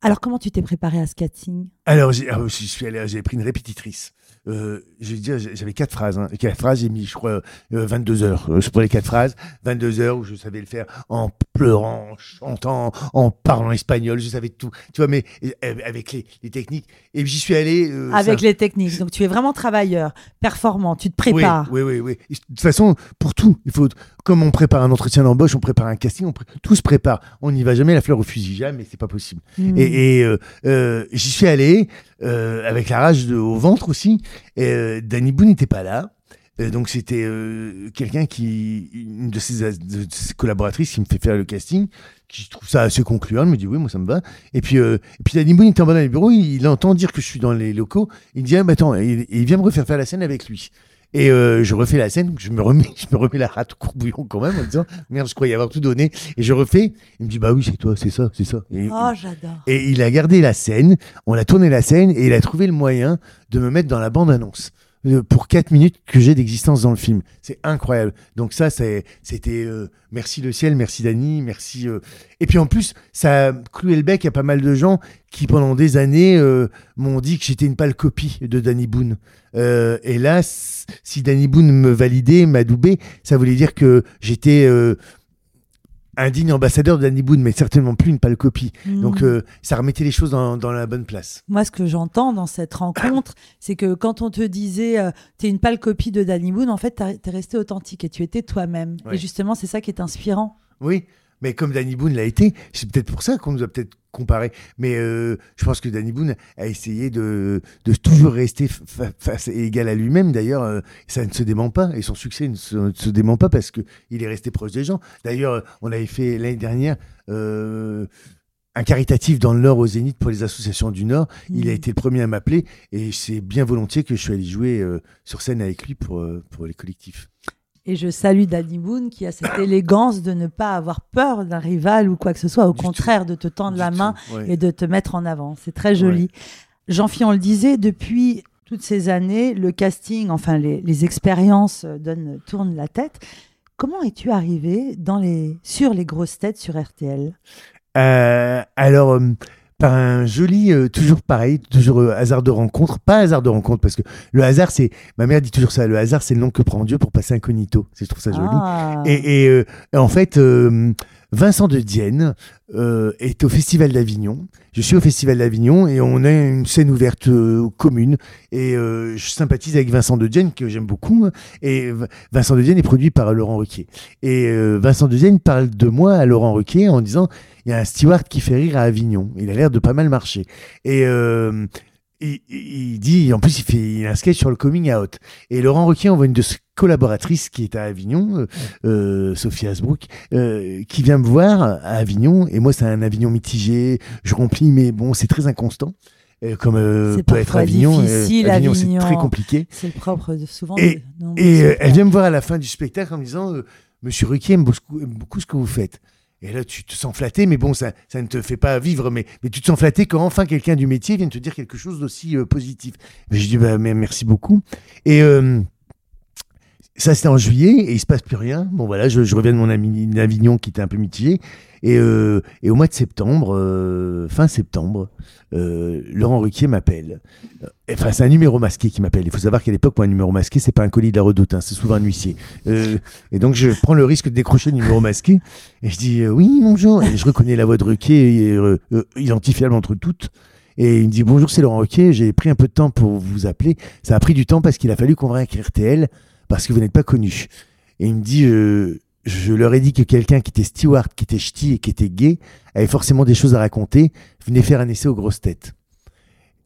Alors, comment tu t'es préparé à ce casting Alors, j'ai, ah, je suis allé, j'ai pris une répétitrice. Euh, je dire, j'avais quatre phrases. Hein. Quatre phrases, j'ai mis, je crois, 22 euh, heures euh, pour les quatre phrases. 22 heures où je savais le faire en pleurant, en chantant, en parlant espagnol. Je savais tout. Tu vois, mais avec les, les techniques. Et j'y suis allé. Euh, avec les techniques. Donc, tu es vraiment travailleur, performant. Tu te prépares. Oui, oui, oui. De toute façon, pour tout, il faut. Comme on prépare un entretien d'embauche, on prépare un casting, on tout se prépare. On n'y va jamais la fleur au fusil, jamais, c'est pas possible. Hmm. Et, et j'y suis allé. Euh, avec la rage au ventre aussi. Et euh, Danny Boone n'était pas là. Euh, donc c'était quelqu'un qui, une de ses, collaboratrices qui me fait faire le casting, qui trouve ça assez concluant, me dit oui, moi ça me va. Et puis, et puis Danny Boone était en bas dans les bureaux, il, entend dire que je suis dans les locaux, il dit ah, bah, attends, il, il vient me refaire faire la scène avec lui. Et euh, je refais la scène, je me remets, je me remets la rate au courbouillon quand même en disant merde, je croyais avoir tout donné. Et je refais. Il me dit bah oui, c'est toi, c'est ça, c'est ça. Et, oh, j'adore. Et il a gardé la scène, on a tourné la scène et il a trouvé le moyen de me mettre dans la bande annonce. Euh, pour 4 minutes que j'ai d'existence dans le film. C'est incroyable. Donc ça, c'était euh, merci le ciel, merci Dany, merci. Euh. Et puis en plus, ça cloué le bec à pas mal de gens qui pendant des années m'ont dit que j'étais une pâle copie de Danny Boone. et là, si Danny Boone me validait, m'adoubait, ça voulait dire que j'étais un digne ambassadeur de Danny Boone, mais certainement plus une pâle copie. Hmm. Donc euh, ça remettait les choses dans, la bonne place. Moi, ce que j'entends dans cette rencontre, c'est que quand on te disait euh, tu es une pâle copie de Danny Boone, en fait, tu es resté authentique et tu étais toi-même. Et justement, c'est ça qui est inspirant. Oui, mais comme Danny Boone l'a été, c'est peut-être pour ça qu'on nous a peut-être comparé. Mais euh, je pense que Danny Boone a essayé de, de toujours rester face et égal à lui-même. D'ailleurs, euh, ça ne se dément pas et son succès ne se, dément pas parce qu'il est resté proche des gens. D'ailleurs, on avait fait l'année dernière. Euh, un caritatif dans le Nord au Zénith pour les associations du Nord. Il a mmh. été le premier à m'appeler et c'est bien volontiers que je suis allé jouer sur scène avec lui pour, pour les collectifs. Et je salue Danny Boone qui a cette élégance de ne pas avoir peur d'un rival ou quoi que ce soit, au contraire de te tendre la main et de te mettre en avant. C'est très joli. Jean-Philippe, on le disait, depuis toutes ces années, le casting, enfin les, expériences donnent, tournent la tête. Comment es-tu arrivé dans les, sur les grosses têtes sur RTL euh, Alors, euh, par un joli, euh, toujours pareil, toujours euh, hasard de rencontre, pas hasard de rencontre, parce que le hasard, c'est, ma mère dit toujours ça, le hasard, c'est le nom que prend Dieu pour passer incognito. Je trouve ça joli. Ah. Et, euh, en fait, Vincent de Dienne est au Festival d'Avignon. Je suis au Festival d'Avignon et on a une scène ouverte commune. Et je sympathise avec Vincent de Dienne, que j'aime beaucoup. Et Vincent de Dienne est produit par Laurent Ruquier. Et Vincent de Dienne parle de moi à Laurent Ruquier en disant il y a un steward qui fait rire à Avignon. Il a l'air de pas mal marcher. Il, dit, en plus, il fait il a un sketch sur le coming out. Et Laurent Ruquier envoie une de ses collaboratrices qui est à Avignon, euh, euh Sophie Asbrook, euh, qui vient me voir à Avignon. Et moi, c'est un Avignon mitigé. Je remplis, mais bon, c'est très inconstant. comme peut être Avignon, Avignon, c'est très compliqué. C'est le propre de souvent. Et, et elle vient me voir à la fin du spectacle en me disant Monsieur Ruquier aime beaucoup ce que vous faites. Et là, tu te sens flatté, mais bon, ça, ne te fait pas vivre, mais, tu te sens flatté quand enfin quelqu'un du métier vient te dire quelque chose d'aussi euh, positif. Mais je dis, bah, merci beaucoup. Et euh, ça, c'était en juillet, et il se passe plus rien. Bon, voilà, je, reviens de mon ami Avignon qui était un peu mitigé. Et, euh, et au mois de septembre, euh, fin septembre, euh, Laurent Ruquier m'appelle. Enfin, c'est un numéro masqué qui m'appelle. Il faut savoir qu'à l'époque, moi, un numéro masqué, c'est pas un colis de la redoute, hein, c'est souvent un huissier. Et donc, je prends le risque de décrocher le numéro masqué. Et je dis oui, bonjour. Et je reconnais la voix de Ruquier, identifiable entre toutes. Et il me dit bonjour, c'est Laurent Ruquier. J'ai pris un peu de temps pour vous appeler. Ça a pris du temps parce qu'il a fallu convaincre RTL parce que vous n'êtes pas connu. Et il me dit je leur ai dit que quelqu'un qui était steward, qui était ch'ti et qui était gay avait forcément des choses à raconter, venait faire un essai aux grosses têtes.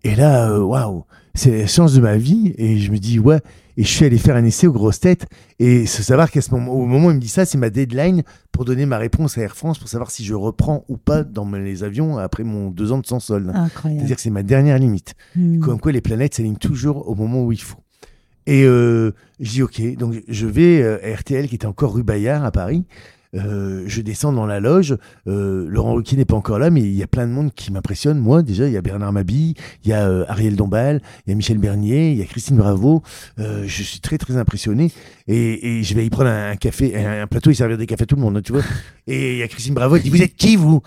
Et là, euh, waouh, c'est la chance de ma vie. Et je me dis, ouais, et je suis allé faire un essai aux grosses têtes. Et se savoir qu'à ce moment, au moment où il me dit ça, c'est ma deadline pour donner ma réponse à Air France pour savoir si je reprends ou pas dans les avions après mon deux ans de sans solde. C'est-à-dire que c'est ma dernière limite. Hmm. Comme quoi les planètes s'alignent toujours au moment où il faut. Et euh, je dis OK, donc je vais euh, à RTL qui était encore rue Bayard à Paris. Euh, je descends dans la loge. Euh, Laurent Ruquier n'est pas encore là, mais il y a plein de monde qui m'impressionne. Moi, déjà, il y a Bernard Mabille, il y a euh, Ariel Dombal, il y a Michel Bernier, il y a Christine Bravo. je suis très, très impressionné. Et, je vais y prendre un, café, un, plateau et servir des cafés à tout le monde, hein, tu vois. Et il y a Christine Bravo, elle dit Vous êtes qui, vous?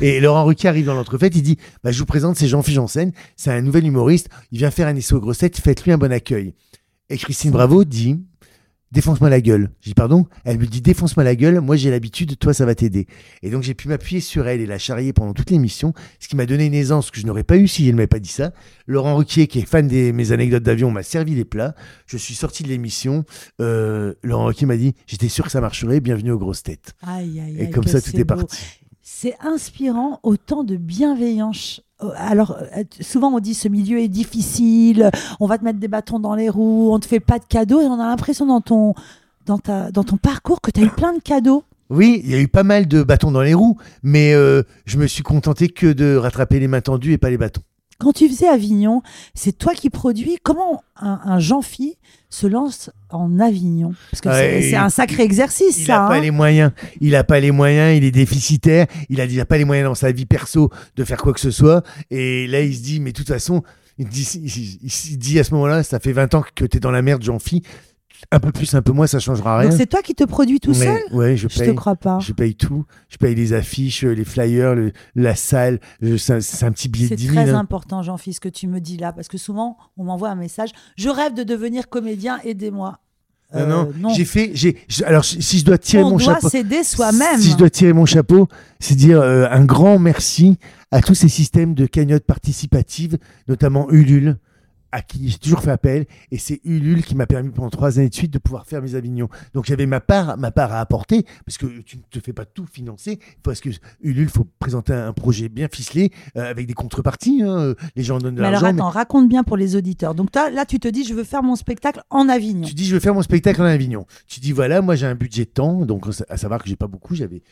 Et Laurent Ruquier arrive dans l'entrefaite, il dit bah, Je vous présente, c'est Jean-Philippe Janssen, c'est un nouvel humoriste, il vient faire un essai aux grossettes, faites-lui un bon accueil. Et Christine Bravo dit défonce-moi la gueule. Je dis pardon? Elle me dit défonce-moi la gueule, moi j'ai l'habitude, toi ça va t'aider. Et donc j'ai pu m'appuyer sur elle et la charrier pendant toute l'émission, ce qui m'a donné une aisance que je n'aurais pas eu si elle ne m'avait pas dit ça. Laurent Ruquier, qui est fan de mes anecdotes d'avion, m'a servi les plats. Je suis sorti de l'émission. Euh, Laurent Ruquier m'a dit j'étais sûr que ça marcherait, bienvenue aux grosses têtes. Aïe, aïe, et comme ça tout est parti. C'est inspirant, autant de bienveillance euh, alors, euh, souvent on dit ce milieu est difficile, on va te mettre des bâtons dans les roues, on te fait pas de cadeaux, et on a l'impression dans ton, dans, ta, dans ton parcours que tu as eu plein de cadeaux. Oui, il y a eu pas mal de bâtons dans les roues, mais euh, je me suis contenté que de rattraper les mains tendues et pas les bâtons. Quand tu faisais Avignon, c'est toi qui produis. Comment un, Jean-Phi se lance en Avignon? Parce que c'est un sacré exercice, il ça. Il n'a pas hein. les moyens. Il n'a pas les moyens. Il est déficitaire. Il n'a déjà pas les moyens dans sa vie perso de faire quoi que ce soit. Et là, il se dit, mais de toute façon, il dit, il dit à ce moment-là, ça fait 20 ans que tu es dans la merde, Jean-Phi un peu plus, un peu moins, ça changera rien. Donc c'est toi qui te produis tout seul Ouais, je paye. Je te crois pas. Je paye tout. Je paye les affiches, les flyers, la salle. C'est un, petit billet de C'est très hein. important, Jean-Philippe, ce que tu me dis là, parce que souvent on m'envoie un message. Je rêve de devenir comédien, aidez-moi. non, non, euh, j'ai fait. J'ai. Alors, si je dois tirer mon chapeau. On doit s'aider soi-même. Si je dois tirer mon chapeau, c'est dire euh, un grand merci à tous ces systèmes de cagnottes participatives, notamment Ulule à qui j'ai toujours fait appel, et c'est Ulule qui m'a permis pendant trois années de suite de pouvoir faire mes Avignons. Donc j'avais ma part, ma part à apporter, parce que tu ne te fais pas tout financer, parce que Ulule, faut présenter un projet bien ficelé, euh, avec des contreparties, hein. les gens donnent de l'argent. Mais alors attends, raconte bien pour les auditeurs. Donc là, tu te dis, je veux faire mon spectacle en Avignon. Tu dis, je veux faire mon spectacle en Avignon. Tu dis, voilà, moi j'ai un budget de temps, donc à savoir que j'ai pas beaucoup, j'avais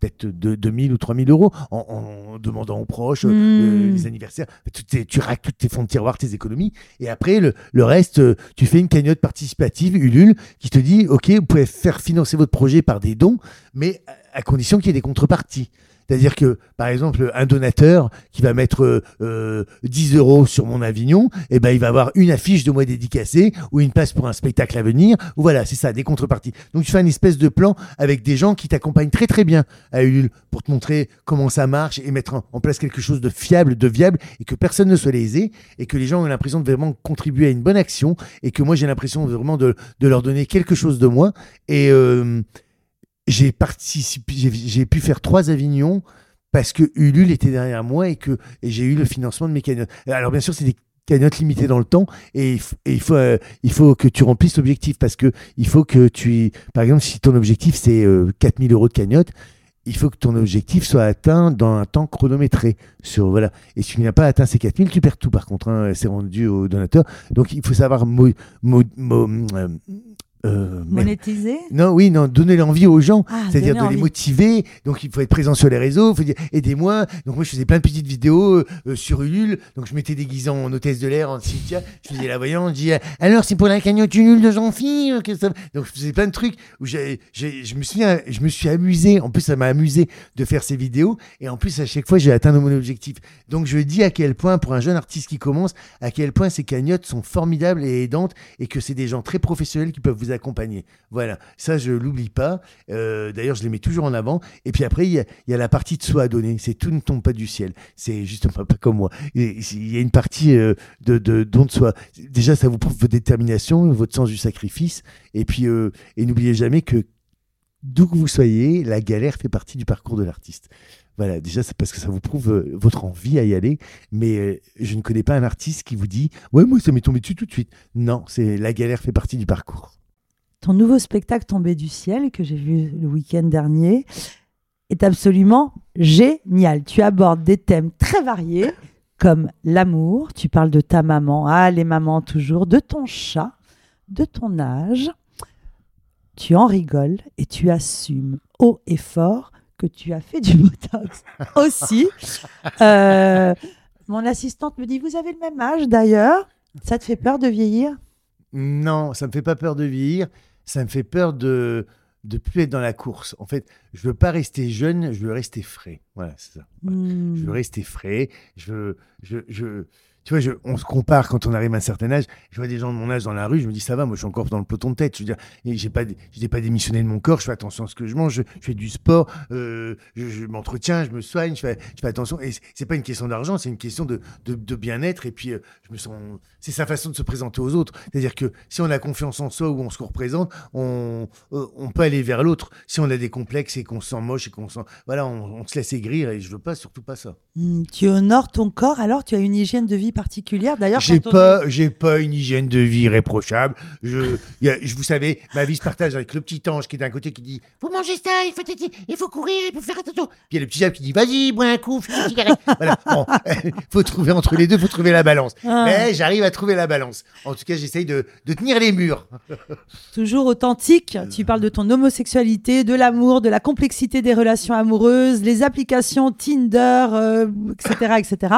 peut-être de 2000 ou 3000 euros en, demandant aux proches euh, hmm. les anniversaires. Tu, tu raques tous tes fonds de tiroir, tes économies. Et après, le, le reste, euh, tu fais une cagnotte participative, Ulule, qui te dit, OK, vous pouvez faire financer votre projet par des dons, mais à condition qu'il y ait des contreparties. C'est-à-dire que, par exemple, un donateur qui va mettre 10 euh, euros sur mon Avignon, eh ben, il va avoir une affiche de moi dédicacée ou une place pour un spectacle à venir. Voilà, c'est ça, des contreparties. Donc, tu fais une espèce de plan avec des gens qui t'accompagnent très très bien à Ulule pour te montrer comment ça marche et mettre en, place quelque chose de fiable, de viable et que personne ne soit lésé et que les gens ont l'impression de vraiment contribuer à une bonne action et que moi j'ai l'impression vraiment de, leur donner quelque chose de moi. Et. Euh, j'ai participé, j'ai pu faire trois Avignons parce que Ulule était derrière moi et que j'ai eu le financement de mes cagnottes. Alors bien sûr, c'est des cagnottes limitées dans le temps et, il, faut, euh, il faut que tu remplisses l'objectif parce que il faut que tu, par exemple, si ton objectif c'est 4000 euh, euros de cagnotte, il faut que ton objectif soit atteint dans un temps chronométré. Sur, voilà. Et si tu n'as pas atteint ces 4000, tu perds tout par contre. Hein, c'est rendu au donateur. Donc il faut savoir euh, euh, Monétiser Non, oui, non, donner l'envie aux gens, ah, c'est-à-dire de les motiver. Donc il faut être présent sur les réseaux, il faut dire aidez-moi. Donc moi je faisais plein de petites vidéos euh, sur Ulule, donc je m'étais déguisé en hôtesse de l'air, en Cynthia, je faisais la voyante, je disais alors c'est pour la cagnotte Ulule de Jean-Philippe. Donc je faisais plein de trucs où je, me suis, je me suis amusé, en plus ça m'a amusé de faire ces vidéos, et en plus à chaque fois j'ai atteint mon objectif. Donc je dis à quel point, pour un jeune artiste qui commence, à quel point ces cagnottes sont formidables et aidantes, et que c'est des gens très professionnels qui peuvent vous accompagner. Voilà, ça je l'oublie pas. Euh, d'ailleurs, je les mets toujours en avant. Et puis après, il y, a, la partie de soi à donner. C'est tout ne tombe pas du ciel. C'est justement pas comme moi. Il y a une partie euh, de, don de soi. Déjà, ça vous prouve votre détermination, votre sens du sacrifice. Et puis, euh, et n'oubliez jamais que d'où que vous soyez, la galère fait partie du parcours de l'artiste. Voilà, déjà, c'est parce que ça vous prouve votre envie à y aller. Mais je ne connais pas un artiste qui vous dit Ouais, moi, ça m'est tombé dessus tout de suite. Non, c'est la galère fait partie du parcours. Ton nouveau spectacle Tombé du ciel, que j'ai vu le week-end dernier, est absolument génial. Tu abordes des thèmes très variés, comme l'amour, tu parles de ta maman, ah les mamans toujours, de ton chat, de ton âge. Tu en rigoles et tu assumes haut et fort que tu as fait du Botox aussi. Euh, mon assistante me dit, vous avez le même âge d'ailleurs. Ça te fait peur de vieillir? Non, ça me fait pas peur de vieillir ça me fait peur de, de plus être dans la course. En fait, je veux pas rester jeune, je veux rester frais. Voilà, c'est ça. Hmm. Je veux rester frais. Je veux, je, je, tu vois, je- on se compare quand on arrive à un certain âge. Je vois des gens de mon âge dans la rue, je me dis ça va, moi je suis encore dans le peloton de tête. Je veux dire, j'ai pas, je pas démissionné de mon corps. Je fais attention à ce que je mange. Je, fais du sport. euh, je, m'entretiens, je me soigne. Je fais, je fais attention. Et c'est- pas une question d'argent, c'est une question de, de, bien-être. Et puis, euh, je me sens. C'est sa façon de se présenter aux autres. C'est-à-dire que si on a confiance en soi ou on se représente, on, euh, on peut aller vers l'autre. Si on a des complexes et qu'on se sent moche et qu'on se sent, voilà, on, on se laisse aigrir. Et je veux pas, surtout pas ça. Hmm, Tu honores ton corps, alors tu as une hygiène de vie particulière. D'ailleurs, J'ai on pas, j'ai pas une hygiène de vie irréprochable. Je, a- je- vous savez, ma vie se partage avec le petit ange qui est d'un côté qui dit Faut manger ça, il faut, téter, il faut courir, il faut faire attention. Puis il y a le petit diable qui dit Vas-y, bois un coup, fume une cigarette. voilà. Bon, faut trouver entre les deux, faut trouver la balance. Ah. Mais j'arrive à trouver la balance. En tout cas, j'essaye de, de tenir les murs. Toujours authentique. Tu parles de ton homosexualité, de l'amour, de la complexité des relations amoureuses, les applications Tinder, euh, etc., etc.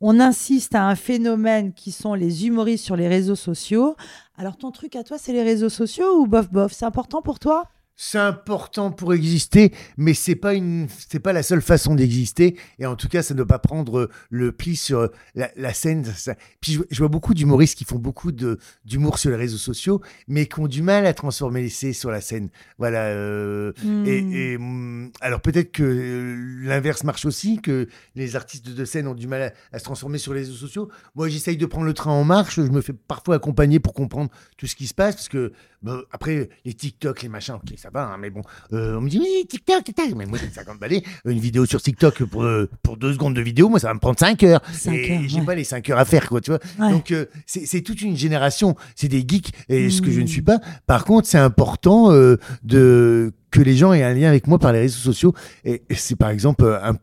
On insiste à un phénomène qui sont les humoristes sur les réseaux sociaux. Alors, ton truc à toi, c'est les réseaux sociaux ou bof bof? C'est important pour toi? C'est important pour exister, mais c'est pas une, c'est pas la seule façon d'exister. Et en tout cas, ça ne doit pas prendre le pli sur la, la scène. ça- Puis je, je vois beaucoup d'humoristes qui font beaucoup de d'humour sur les réseaux sociaux, mais qui ont du mal à transformer l'essai sur la scène. Voilà. euh, Hmm. et, et, hum, alors peut-être que euh, l'inverse marche aussi, que les artistes de scène ont du mal à, à se transformer sur les réseaux sociaux. Moi, j'essaye de prendre le train en marche. Je me fais parfois accompagner pour comprendre tout ce qui se passe, parce que bon, après les TikTok, les machins, ok, ça va, hein, mais bon, euh, on me dit oui, TikTok, TikTok. Mais moi, j'ai 50 balais. Une vidéo sur TikTok pour euh, pour deux secondes de vidéo, moi, ça va me prendre 5 heures. Cinq et heures, j'ai ouais. pas les 5 heures à faire, quoi, tu vois. Ouais. Donc euh, c'est c'est toute une génération, c'est des geeks et ce que je ne suis pas. Par contre, c'est important euh, de que les gens aient un lien avec moi par les réseaux sociaux et c'est par exemple euh, un-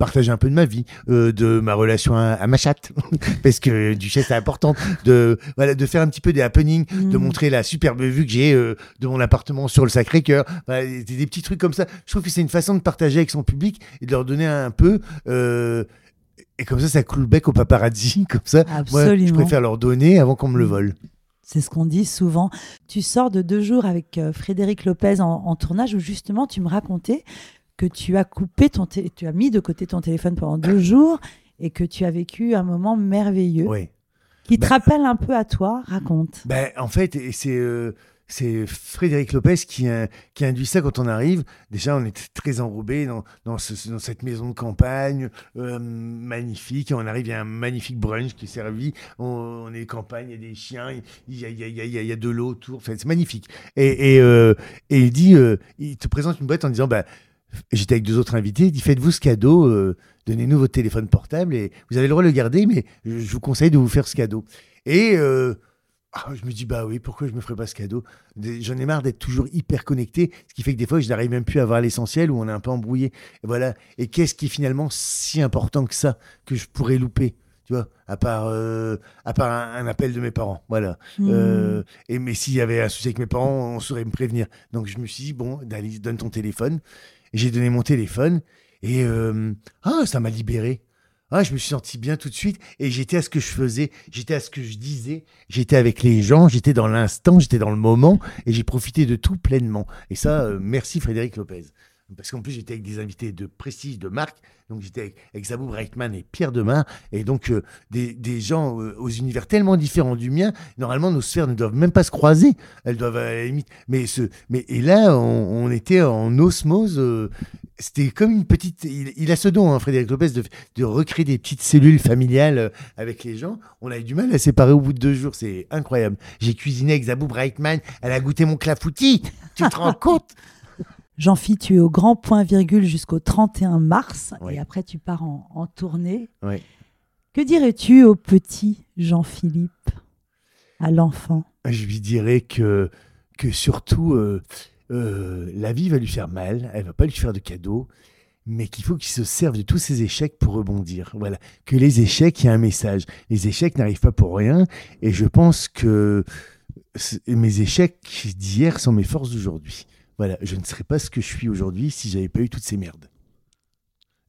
partager un peu de ma vie, euh, de ma relation à, à ma chatte, parce que du c'est important de voilà de faire un petit peu des happenings, de Mm. montrer la superbe vue que j'ai euh, de mon appartement sur le Sacré-Cœur, Voilà, des, des petits trucs comme ça. Je trouve que c'est une façon de partager avec son public et de leur donner un peu. euh, et comme ça, ça coule le bec au paparazzi, comme ça. Moi, je Absolument. préfère leur donner avant qu'on me le vole. C'est ce qu'on dit souvent. Tu sors de deux jours avec Frédéric Lopez en, en tournage où justement tu me racontais que tu as coupé ton tu as mis de côté ton téléphone pendant deux jours et que tu as vécu un moment merveilleux Oui. qui te Bah- rappelle un peu à toi. Raconte. Ben, en fait, c'est euh, c'est Frédéric Lopez qui, a- qui induit ça quand on arrive. Déjà, on est très enrobé dans, dans, ce- dans cette maison de campagne euh, magnifique. Et on arrive, il y a un magnifique brunch qui est servi. On, on est campagne, il y a des chiens, il y a, il y a, il y a, il y a- il y a de l'eau autour. Enfin, c'est magnifique. Et, et, euh, et il dit, euh, il te présente une boîte en disant, bah, j'étais avec deux autres invités. Il dit, faites-vous ce cadeau. euh, Donnez-nous votre téléphone portable et vous avez le droit de le garder, mais je vous conseille de vous faire ce cadeau. Et euh, ah, je me dis, bah oui, pourquoi je me ferais pas ce cadeau? J'en ai marre d'être toujours hyper connecté, ce qui fait que des fois, je n'arrive même plus à voir l'essentiel ou on est un peu embrouillé. Et voilà. Et qu'est-ce qui est finalement si important que ça, que je pourrais louper tu vois, à part, euh, à part un, un appel de mes parents, voilà. Euh, et mais s'il y avait un souci avec mes parents, on saurait me prévenir. Donc je me suis dit bon, Dali, donne ton téléphone. J'ai donné mon téléphone et euh, ah, ça m'a libéré. Ah, je me suis senti bien tout de suite et j'étais à ce que je faisais, j'étais à ce que je disais, j'étais avec les gens, j'étais dans l'instant, j'étais dans le moment et j'ai profité de tout pleinement. Et ça, euh, merci Frédéric Lopez. Parce qu'en plus, j'étais avec des invités de prestige, de marque. Donc, j'étais avec, Zabou Breitman et Pierre Demar. Et donc, euh, des, gens euh, aux univers tellement différents du mien. Normalement, nos sphères ne doivent même pas se croiser. Elles doivent à la limite. Mais, mais et là, on, était en osmose. euh, c'était comme une petite. Il, a ce don, hein, Frédéric Lopez, de, recréer des petites cellules familiales avec les gens. On a eu du mal à séparer au bout de deux jours. C'est incroyable. J'ai cuisiné avec Zabou Breitman. Elle a goûté mon clafoutis. Tu te rends compte? Jean-Phi, tu es au grand point virgule jusqu'au 31 mars Oui. et après tu pars en, en tournée. Oui. Que dirais-tu au petit Jean-Philippe, à l'enfant? Je lui dirais que, que surtout, euh, euh, la vie va lui faire mal, elle va pas lui faire de cadeaux, mais qu'il faut qu'il se serve de tous ses échecs pour rebondir. Voilà. Que les échecs, il y a un message. Les échecs n'arrivent pas pour rien, et je pense que mes échecs d'hier sont mes forces d'aujourd'hui. Voilà, je ne serais pas ce que je suis aujourd'hui si j'avais pas eu toutes ces merdes.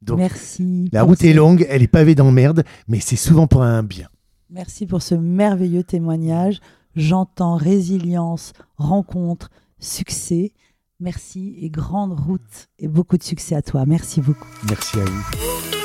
Donc, Merci. la route est longue, elle est pavée d'emmerdes, mais c'est souvent pour un bien. Merci pour ce merveilleux témoignage. J'entends résilience, rencontre, succès. Merci et grande route et beaucoup de succès à toi. Merci beaucoup. Merci à vous.